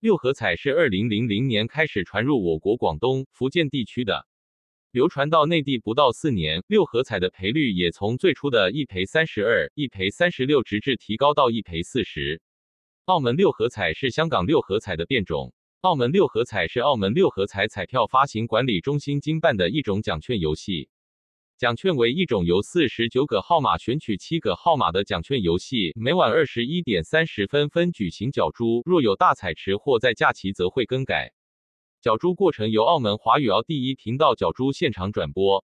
六合彩是二零零零年开始传入我国广东、福建地区的，流传到内地不到四年，六合彩的赔率也从最初的一赔三十二、一赔三十六，直至提高到一赔四十。澳门六合彩是香港六合彩的变种。澳门六合彩是澳门六合彩彩票发行管理中心经办的一种奖券游戏。奖券为一种由四十九个号码选取七个号码的奖券游戏，每晚二十一点三十分分举行角逐，若有大彩池或在假期则会更改。角逐过程由澳门华语澳第一频道角逐现场转播。